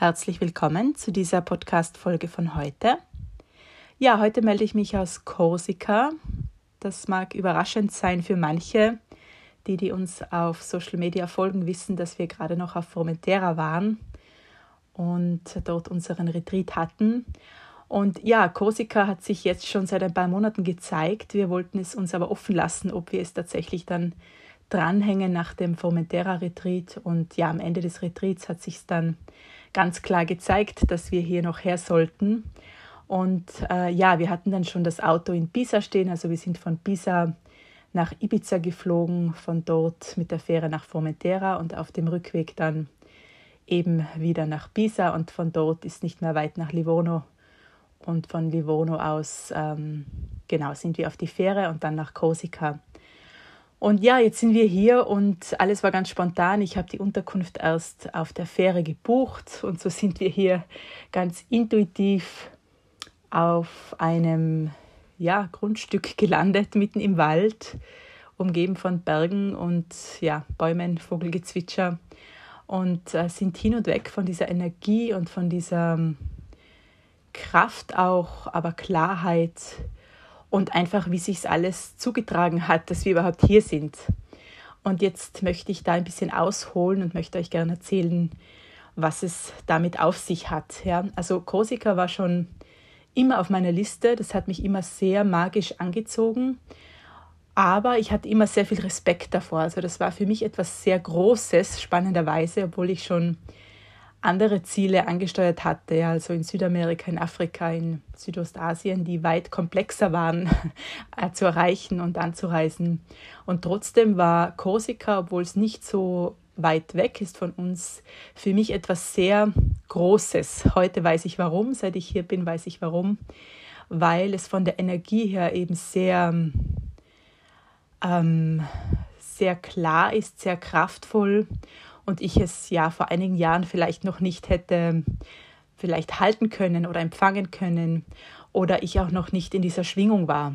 Herzlich willkommen zu dieser Podcast-Folge von heute. Ja, heute melde ich mich aus Korsika. Das mag überraschend sein für manche. Die, die uns auf Social Media folgen, wissen, dass wir gerade noch auf Formentera waren und dort unseren Retreat hatten. Und ja, Korsika hat sich jetzt schon seit ein paar Monaten gezeigt. Wir wollten es uns aber offen lassen, ob wir es tatsächlich dann dranhängen nach dem Formentera-Retreat. Und ja, am Ende des Retreats hat sich dann ganz klar gezeigt, dass wir hier noch her sollten. Und äh, ja, wir hatten dann schon das Auto in Pisa stehen. Also wir sind von Pisa nach Ibiza geflogen, von dort mit der Fähre nach Formentera und auf dem Rückweg dann eben wieder nach Pisa und von dort ist nicht mehr weit nach Livorno. Und von Livorno aus, ähm, genau, sind wir auf die Fähre und dann nach Korsika. Und ja, jetzt sind wir hier und alles war ganz spontan. Ich habe die Unterkunft erst auf der Fähre gebucht und so sind wir hier ganz intuitiv auf einem ja, Grundstück gelandet, mitten im Wald, umgeben von Bergen und ja, Bäumen, Vogelgezwitscher und äh, sind hin und weg von dieser Energie und von dieser ähm, Kraft auch, aber Klarheit, und einfach, wie sich alles zugetragen hat, dass wir überhaupt hier sind. Und jetzt möchte ich da ein bisschen ausholen und möchte euch gerne erzählen, was es damit auf sich hat. Ja, also Korsika war schon immer auf meiner Liste, das hat mich immer sehr magisch angezogen, aber ich hatte immer sehr viel Respekt davor. Also das war für mich etwas sehr Großes, spannenderweise, obwohl ich schon andere Ziele angesteuert hatte, also in Südamerika, in Afrika, in Südostasien, die weit komplexer waren äh, zu erreichen und anzureisen. Und trotzdem war Korsika, obwohl es nicht so weit weg ist von uns, für mich etwas sehr Großes. Heute weiß ich warum, seit ich hier bin, weiß ich warum, weil es von der Energie her eben sehr, ähm, sehr klar ist, sehr kraftvoll und ich es ja vor einigen Jahren vielleicht noch nicht hätte vielleicht halten können oder empfangen können oder ich auch noch nicht in dieser Schwingung war.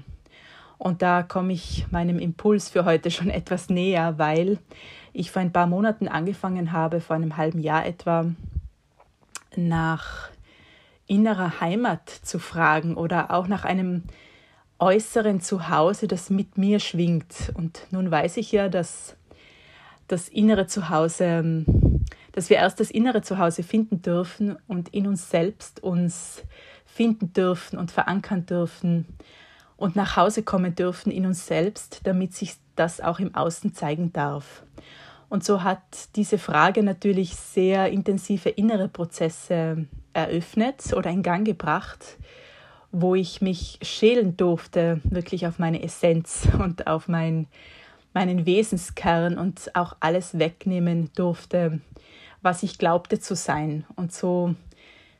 Und da komme ich meinem Impuls für heute schon etwas näher, weil ich vor ein paar Monaten angefangen habe, vor einem halben Jahr etwa, nach innerer Heimat zu fragen oder auch nach einem äußeren Zuhause, das mit mir schwingt. Und nun weiß ich ja, dass das innere Zuhause, ähm, dass wir erst das innere Zuhause finden dürfen und in uns selbst uns finden dürfen und verankern dürfen und nach Hause kommen dürfen in uns selbst, damit sich das auch im Außen zeigen darf. Und so hat diese Frage natürlich sehr intensive innere Prozesse eröffnet oder in Gang gebracht, wo ich mich schälen durfte, wirklich auf meine Essenz und auf mein meinen Wesenskern und auch alles wegnehmen durfte, was ich glaubte zu sein. Und so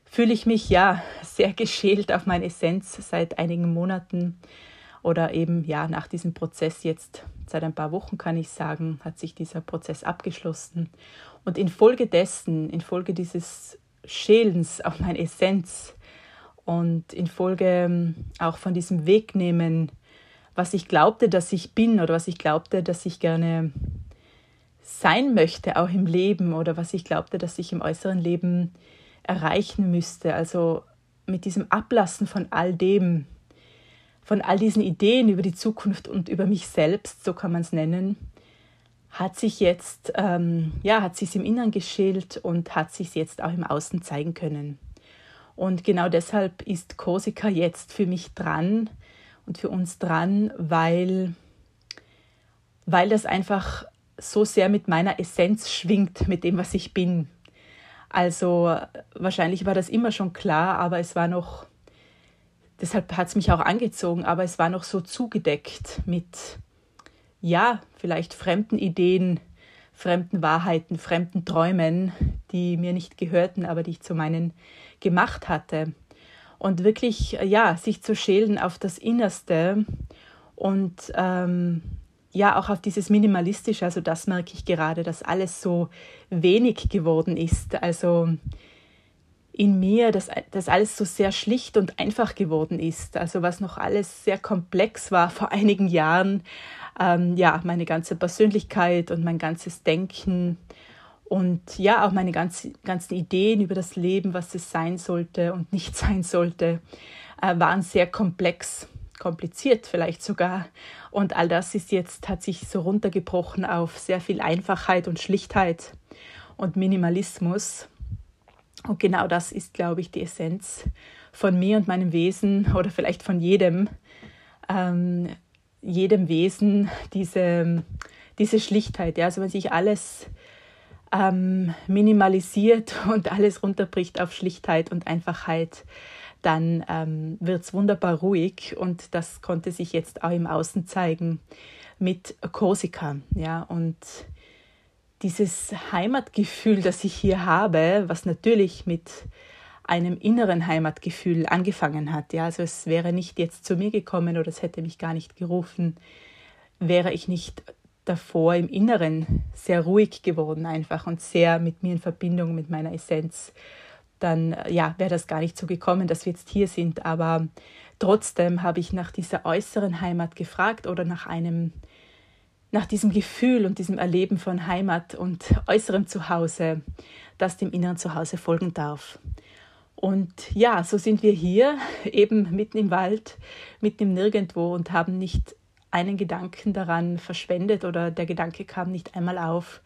fühle ich mich ja sehr geschält auf meine Essenz seit einigen Monaten oder eben ja nach diesem Prozess jetzt seit ein paar Wochen kann ich sagen, hat sich dieser Prozess abgeschlossen und infolgedessen, infolge dieses Schälens auf meine Essenz und infolge ähm, auch von diesem Wegnehmen was ich glaubte, dass ich bin oder was ich glaubte, dass ich gerne sein möchte, auch im Leben oder was ich glaubte, dass ich im äußeren Leben erreichen müsste. Also mit diesem Ablassen von all dem, von all diesen Ideen über die Zukunft und über mich selbst, so kann man es nennen, hat sich jetzt, ähm, ja, hat sich im Inneren geschält und hat sich jetzt auch im Außen zeigen können. Und genau deshalb ist Korsika jetzt für mich dran, und für uns dran, weil, weil das einfach so sehr mit meiner Essenz schwingt, mit dem, was ich bin. Also wahrscheinlich war das immer schon klar, aber es war noch, deshalb hat es mich auch angezogen, aber es war noch so zugedeckt mit, ja, vielleicht fremden Ideen, fremden Wahrheiten, fremden Träumen, die mir nicht gehörten, aber die ich zu meinen gemacht hatte und wirklich, ja, sich zu schälen auf das Innerste und ähm, ja, auch auf dieses Minimalistische. Also das merke ich gerade, dass alles so wenig geworden ist. Also in mir, dass das alles so sehr schlicht und einfach geworden ist. Also was noch alles sehr komplex war vor einigen Jahren. Ähm, ja, meine ganze Persönlichkeit und mein ganzes Denken Und ja, auch meine ganzen, ganzen Ideen über das Leben, was es sein sollte und nicht sein sollte, äh, waren sehr komplex, kompliziert vielleicht sogar. Und all das ist jetzt, hat sich so runtergebrochen auf sehr viel Einfachheit und Schlichtheit und Minimalismus. Und genau das ist, glaube ich, die Essenz von mir und meinem Wesen oder vielleicht von jedem, ähm, jedem Wesen, diese, diese Schlichtheit. Ja? Also wenn sich alles ähm, minimalisiert und alles runterbricht auf Schlichtheit und Einfachheit, dann ähm, wird es wunderbar ruhig und das konnte sich jetzt auch im Außen zeigen mit Korsika. Ja? Und dieses Heimatgefühl, das ich hier habe, was natürlich mit einem inneren Heimatgefühl angefangen hat. Ja, also es wäre nicht jetzt zu mir gekommen oder es hätte mich gar nicht gerufen, wäre ich nicht davor im Inneren sehr ruhig geworden einfach und sehr mit mir in Verbindung mit meiner Essenz. Dann ja, wäre das gar nicht so gekommen, dass wir jetzt hier sind. Aber trotzdem habe ich nach dieser äußeren Heimat gefragt oder nach einem nach diesem Gefühl und diesem Erleben von Heimat und äußerem Zuhause, das dem inneren Zuhause folgen darf. Und ja, so sind wir hier, eben mitten im Wald, mitten im Nirgendwo und haben nicht einen Gedanken daran verschwendet oder der Gedanke kam nicht einmal auf,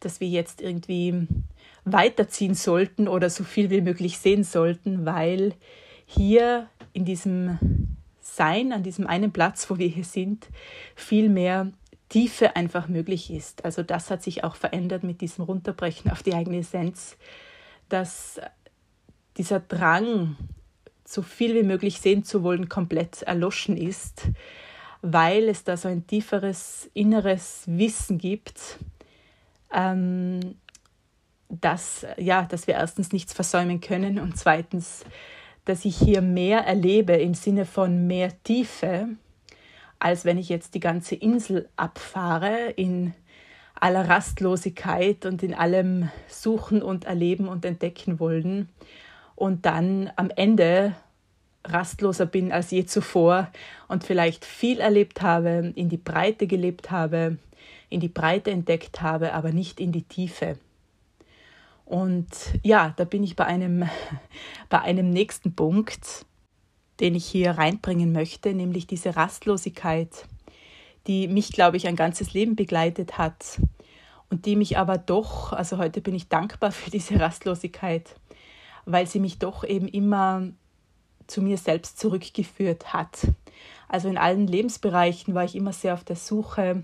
dass wir jetzt irgendwie weiterziehen sollten oder so viel wie möglich sehen sollten, weil hier in diesem Sein, an diesem einen Platz, wo wir hier sind, viel mehr Tiefe einfach möglich ist. Also das hat sich auch verändert mit diesem Runterbrechen auf die eigene Essenz, dass dieser Drang, so viel wie möglich sehen zu wollen, komplett erloschen ist, weil es da so ein tieferes inneres Wissen gibt, ähm, dass, ja, dass wir erstens nichts versäumen können und zweitens, dass ich hier mehr erlebe im Sinne von mehr Tiefe, als wenn ich jetzt die ganze Insel abfahre in aller Rastlosigkeit und in allem Suchen und Erleben und Entdecken wollen. Und dann am Ende rastloser bin als je zuvor und vielleicht viel erlebt habe, in die Breite gelebt habe, in die Breite entdeckt habe, aber nicht in die Tiefe. Und ja, da bin ich bei einem, bei einem nächsten Punkt, den ich hier reinbringen möchte, nämlich diese Rastlosigkeit, die mich, glaube ich, ein ganzes Leben begleitet hat und die mich aber doch, also heute bin ich dankbar für diese Rastlosigkeit, weil sie mich doch eben immer zu mir selbst zurückgeführt hat. Also in allen Lebensbereichen war ich immer sehr auf der Suche,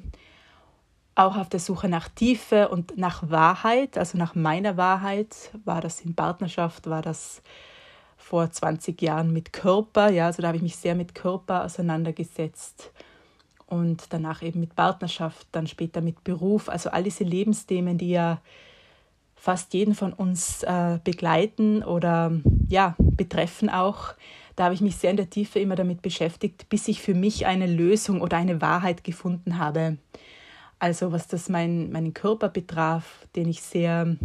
auch auf der Suche nach Tiefe und nach Wahrheit, also nach meiner Wahrheit. War das in Partnerschaft, war das vor 20 Jahren mit Körper, ja, also da habe ich mich sehr mit Körper auseinandergesetzt und danach eben mit Partnerschaft, dann später mit Beruf, also all diese Lebensthemen, die ja fast jeden von uns äh, begleiten oder ja, betreffen auch. Da habe ich mich sehr in der Tiefe immer damit beschäftigt, bis ich für mich eine Lösung oder eine Wahrheit gefunden habe. Also was das mein, meinen Körper betraf, den ich sehr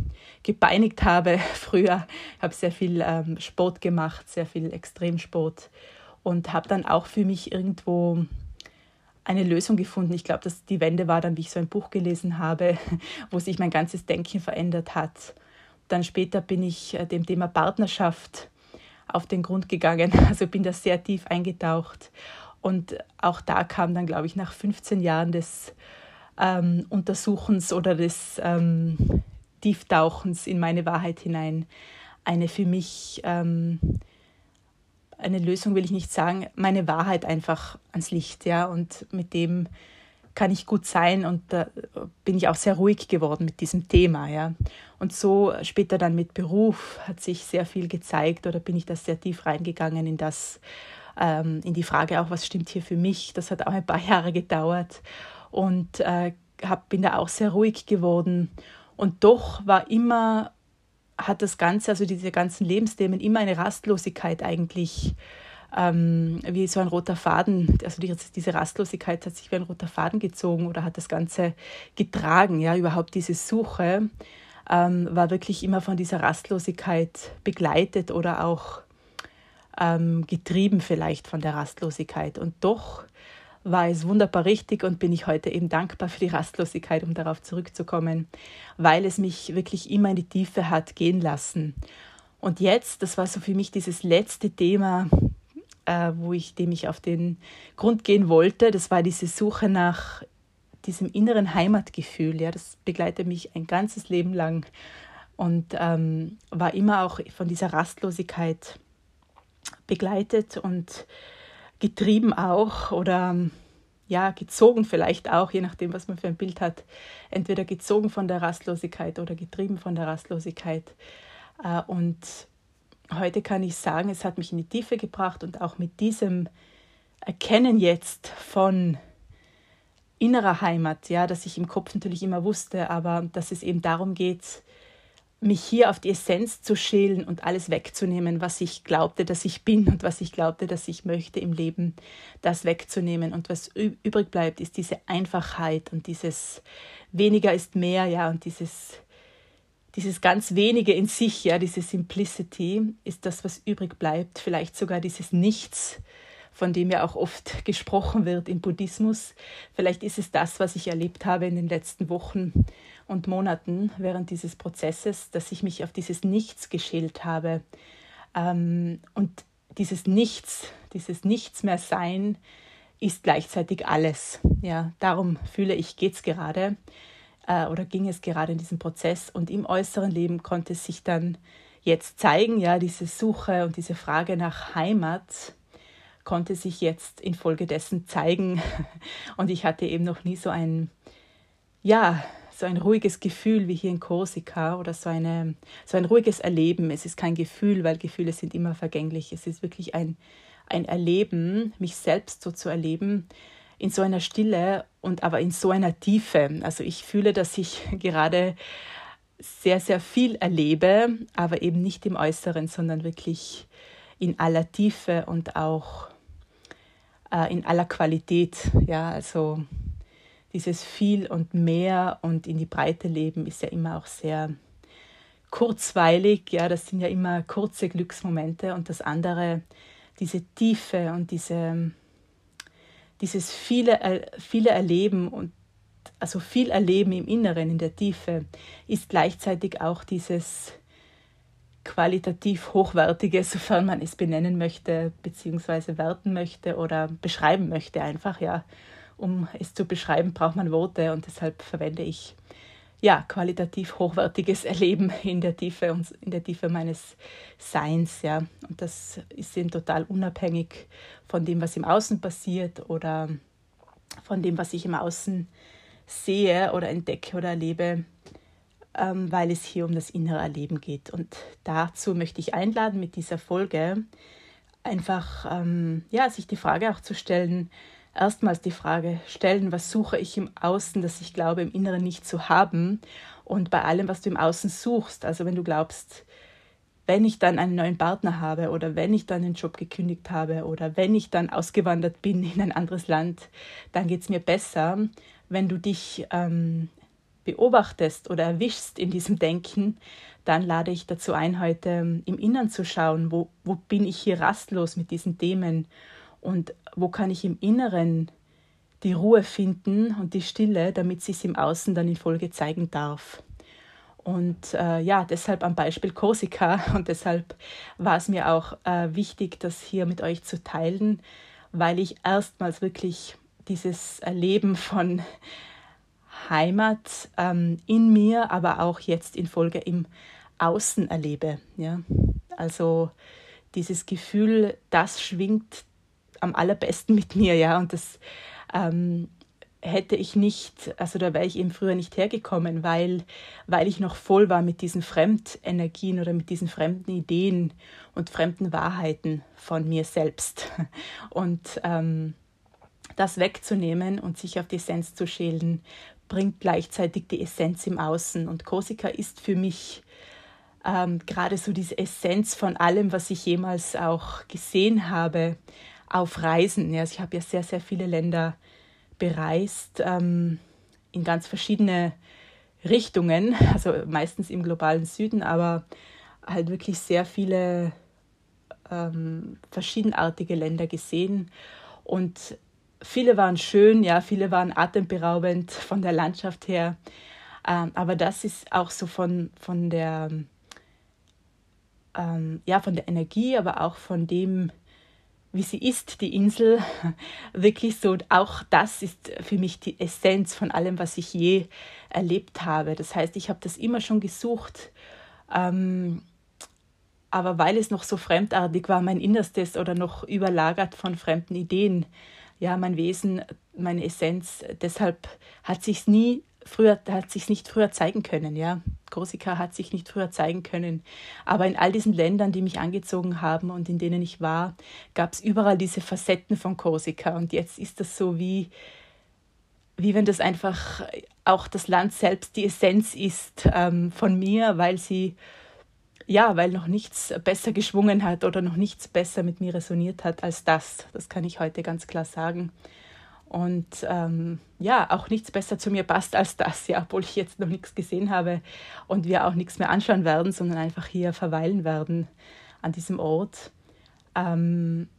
gebeinigt habe früher. Ich habe sehr viel ähm, Sport gemacht, sehr viel Extremsport und habe dann auch für mich irgendwo eine Lösung gefunden. Ich glaube, dass die Wende war dann, wie ich so ein Buch gelesen habe, wo sich mein ganzes Denken verändert hat. Dann später bin ich äh, dem Thema Partnerschaft auf den Grund gegangen, also bin da sehr tief eingetaucht. Und auch da kam dann, glaube ich, nach 15 Jahren des ähm, Untersuchens oder des ähm, Tieftauchens in meine Wahrheit hinein eine für mich ähm, eine Lösung will ich nicht sagen, meine Wahrheit einfach ans Licht, ja, und mit dem kann ich gut sein und da bin ich auch sehr ruhig geworden mit diesem Thema, ja. Und so später dann mit Beruf hat sich sehr viel gezeigt oder bin ich da sehr tief reingegangen in das, ähm, in die Frage auch, was stimmt hier für mich. Das hat auch ein paar Jahre gedauert und äh, hab, bin da auch sehr ruhig geworden. Und doch war immer hat das Ganze, also diese ganzen Lebensthemen, immer eine Rastlosigkeit eigentlich, ähm, wie so ein roter Faden, also die, diese Rastlosigkeit hat sich wie ein roter Faden gezogen oder hat das Ganze getragen, ja, überhaupt diese Suche ähm, war wirklich immer von dieser Rastlosigkeit begleitet oder auch ähm, getrieben vielleicht von der Rastlosigkeit. Und doch war es wunderbar richtig und bin ich heute eben dankbar für die Rastlosigkeit, um darauf zurückzukommen, weil es mich wirklich immer in die Tiefe hat gehen lassen. Und jetzt, das war so für mich dieses letzte Thema, äh, wo ich dem ich auf den Grund gehen wollte, das war diese Suche nach diesem inneren Heimatgefühl. Ja, das begleitet mich ein ganzes Leben lang und ähm, war immer auch von dieser Rastlosigkeit begleitet und getrieben auch oder ja, gezogen vielleicht auch, je nachdem, was man für ein Bild hat. Entweder gezogen von der Rastlosigkeit oder getrieben von der Rastlosigkeit. Äh, und heute kann ich sagen, es hat mich in die Tiefe gebracht und auch mit diesem Erkennen jetzt von innerer Heimat, ja, dass ich im Kopf natürlich immer wusste, aber dass es eben darum geht, mich hier auf die Essenz zu schälen und alles wegzunehmen, was ich glaubte, dass ich bin und was ich glaubte, dass ich möchte im Leben, das wegzunehmen. Und was übrig bleibt, ist diese Einfachheit und dieses weniger ist mehr, ja, und dieses, dieses ganz wenige in sich, ja, diese Simplicity ist das, was übrig bleibt. Vielleicht sogar dieses Nichts, von dem ja auch oft gesprochen wird im Buddhismus. Vielleicht ist es das, was ich erlebt habe in den letzten Wochen und Monaten während dieses Prozesses, dass ich mich auf dieses Nichts geschält habe. Ähm, und dieses Nichts, dieses Nichts mehr Sein ist gleichzeitig alles. Ja, darum fühle ich, geht es gerade äh, oder ging es gerade in diesem Prozess. Und im äußeren Leben konnte es sich dann jetzt zeigen, ja, diese Suche und diese Frage nach Heimat konnte sich jetzt infolgedessen zeigen. Und ich hatte eben noch nie so ein, ja, so ein ruhiges Gefühl wie hier in Korsika oder so, eine, so ein ruhiges Erleben. Es ist kein Gefühl, weil Gefühle sind immer vergänglich. Es ist wirklich ein, ein Erleben, mich selbst so zu erleben, in so einer Stille und aber in so einer Tiefe. Also ich fühle, dass ich gerade sehr, sehr viel erlebe, aber eben nicht im Äußeren, sondern wirklich in aller Tiefe und auch äh, in aller Qualität. Ja, also dieses viel und mehr und in die Breite leben ist ja immer auch sehr kurzweilig, ja, das sind ja immer kurze Glücksmomente. Und das andere, diese Tiefe und diese, dieses viele, viele Erleben und also viel Erleben im Inneren, in der Tiefe, ist gleichzeitig auch dieses qualitativ hochwertige, sofern man es benennen möchte, beziehungsweise werten möchte oder beschreiben möchte, einfach, ja um es zu beschreiben, braucht man Worte und deshalb verwende ich ja qualitativ hochwertiges Erleben in der Tiefe und in der Tiefe meines Seins, ja. Und das ist eben total unabhängig von dem, was im Außen passiert oder von dem, was ich im Außen sehe oder entdecke oder erlebe, ähm, weil es hier um das innere Erleben geht. Und dazu möchte ich einladen, mit dieser Folge einfach ähm, ja, sich die Frage auch zu stellen, erstmals die Frage stellen, was suche ich im Außen, das ich glaube im Inneren nicht zu haben. Und bei allem, was du im Außen suchst, also wenn du glaubst, wenn ich dann einen neuen Partner habe oder wenn ich dann den Job gekündigt habe oder wenn ich dann ausgewandert bin in ein anderes Land, dann geht es mir besser, wenn du dich ähm, beobachtest oder erwischst in diesem Denken, dann lade ich dazu ein, heute im Innern zu schauen, wo, wo bin ich hier rastlos mit diesen Themen und wo kann ich im Inneren die Ruhe finden und die Stille, damit sich im Außen dann in Folge zeigen darf. Und äh, ja, deshalb am Beispiel Korsika und deshalb war es mir auch äh, wichtig, das hier mit euch zu teilen, weil ich erstmals wirklich dieses Erleben von Heimat ähm, in mir, aber auch jetzt in Folge im Außen erlebe. Ja? Also dieses Gefühl, das schwingt am allerbesten mit mir, ja. Und das ähm, hätte ich nicht, also da wäre ich eben früher nicht hergekommen, weil, weil ich noch voll war mit diesen Fremdenergien oder mit diesen fremden Ideen und fremden Wahrheiten von mir selbst. Und ähm, das wegzunehmen und sich auf die Essenz zu schälen, bringt gleichzeitig die Essenz im Außen. Und Korsika ist für mich ähm, gerade so diese Essenz von allem, was ich jemals auch gesehen habe, auf Reisen. Also ich habe ja sehr, sehr viele Länder bereist, ähm, in ganz verschiedene Richtungen, also meistens im globalen Süden, aber halt wirklich sehr viele ähm, verschiedenartige Länder gesehen. Und viele waren schön, ja, viele waren atemberaubend von der Landschaft her. Ähm, aber das ist auch so von, von der ähm, ja, von der Energie, aber auch von dem, wie sie ist, die Insel, wirklich so, auch das ist für mich die Essenz von allem, was ich je erlebt habe. Das heißt, ich habe das immer schon gesucht, ähm, aber weil es noch so fremdartig war, mein Innerstes oder noch überlagert von fremden Ideen, ja, mein Wesen, meine Essenz, deshalb hat sich nie früher, hat sich nicht früher zeigen können, ja. Korsika hat sich nicht früher zeigen können. Aber in all diesen Ländern, die mich angezogen haben und in denen ich war, gab es überall diese Facetten von Korsika. Und jetzt ist das so wie, wie wenn das einfach auch das Land selbst die Essenz ist ähm, von mir, weil sie, ja, weil noch nichts besser geschwungen hat oder noch nichts besser mit mir resoniert hat als das. Das kann ich heute ganz klar sagen. Und ähm, ja, auch nichts besser zu mir passt als das, ja, obwohl ich jetzt noch nichts gesehen habe und wir auch nichts mehr anschauen werden, sondern einfach hier verweilen werden an diesem Ort. Ähm,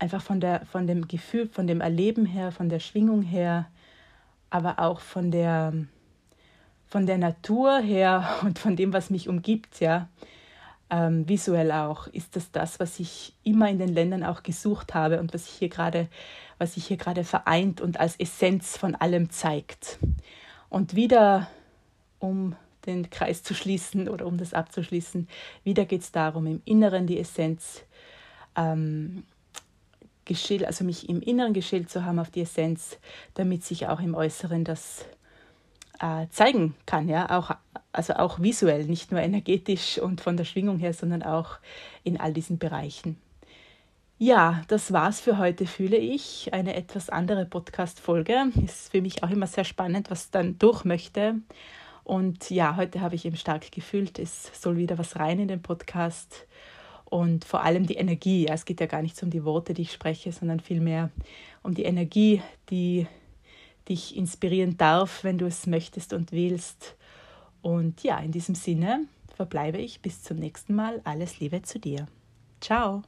einfach von, der, von dem Gefühl, von dem Erleben her, von der Schwingung her, aber auch von der, von der Natur her und von dem, was mich umgibt, ja ähm, visuell auch, ist das das, was ich immer in den Ländern auch gesucht habe und was ich hier gerade, was sich hier gerade vereint und als Essenz von allem zeigt. Und wieder, um den Kreis zu schließen oder um das abzuschließen, wieder geht es darum, im Inneren die Essenz ähm, geschält, also mich im Inneren geschält zu haben auf die Essenz, damit sich auch im Äußeren das äh, zeigen kann, ja, auch, also auch visuell, nicht nur energetisch und von der Schwingung her, sondern auch in all diesen Bereichen. Ja, das war's für heute, fühle ich. Eine etwas andere Podcast-Folge. Ist für mich auch immer sehr spannend, was dann durch möchte. Und ja, heute habe ich eben stark gefühlt, es soll wieder was rein in den Podcast und vor allem die Energie. Ja, es geht ja gar nicht um die Worte, die ich spreche, sondern vielmehr um die Energie, die dich inspirieren darf, wenn du es möchtest und willst. Und ja, in diesem Sinne verbleibe ich bis zum nächsten Mal. Alles Liebe zu dir. Ciao.